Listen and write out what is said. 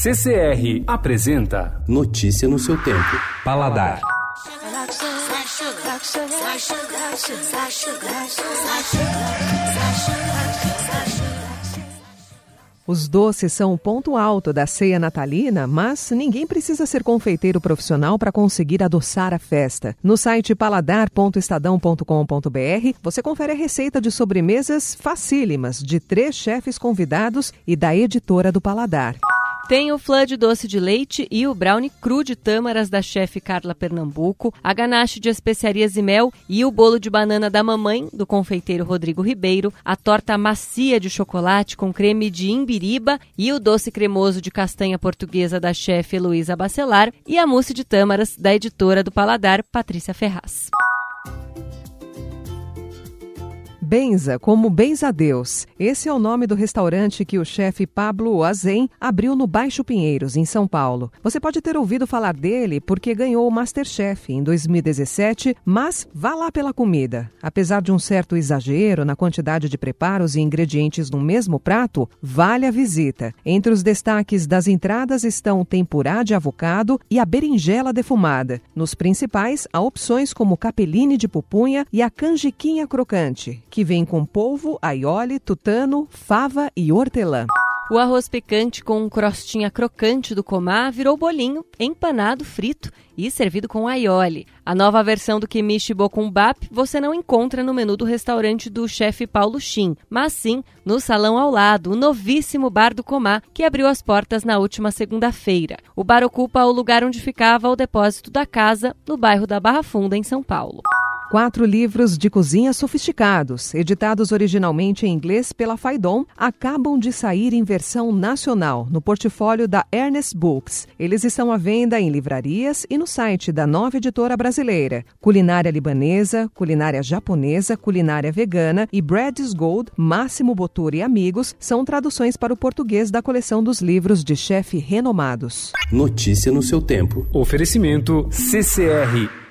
CCR apresenta Notícia no seu tempo. Paladar. Os doces são o ponto alto da ceia natalina, mas ninguém precisa ser confeiteiro profissional para conseguir adoçar a festa. No site paladar.estadão.com.br você confere a receita de sobremesas facílimas de três chefes convidados e da editora do Paladar. Tem o flan de doce de leite e o brownie cru de tâmaras da chefe Carla Pernambuco, a ganache de especiarias e mel e o bolo de banana da mamãe, do confeiteiro Rodrigo Ribeiro, a torta macia de chocolate com creme de imbiriba e o doce cremoso de castanha portuguesa da chefe Heloísa Bacelar e a mousse de tâmaras da editora do Paladar, Patrícia Ferraz. Benza, como Benza Deus. Esse é o nome do restaurante que o chefe Pablo Azen abriu no Baixo Pinheiros, em São Paulo. Você pode ter ouvido falar dele porque ganhou o Masterchef em 2017, mas vá lá pela comida. Apesar de um certo exagero na quantidade de preparos e ingredientes no mesmo prato, vale a visita. Entre os destaques das entradas estão o tempurá de avocado e a berinjela defumada. Nos principais, há opções como capeline de pupunha e a canjiquinha crocante, que vem com polvo, aioli, tutano, fava e hortelã. O arroz picante com crostinha crocante do comá virou bolinho, empanado, frito e servido com aioli. A nova versão do Kimichi Bokumbap você não encontra no menu do restaurante do chefe Paulo Shin, mas sim no salão ao lado, o novíssimo Bar do Comá, que abriu as portas na última segunda-feira. O bar ocupa o lugar onde ficava o depósito da casa, no bairro da Barra Funda, em São Paulo. Quatro livros de cozinha sofisticados, editados originalmente em inglês pela Faidon, acabam de sair em versão nacional no portfólio da Ernest Books. Eles estão à venda em livrarias e no site da nova editora brasileira. Culinária libanesa, culinária japonesa, culinária vegana e Brad's Gold, Máximo Bottura e Amigos são traduções para o português da coleção dos livros de chefe renomados. Notícia no seu tempo. Oferecimento CCR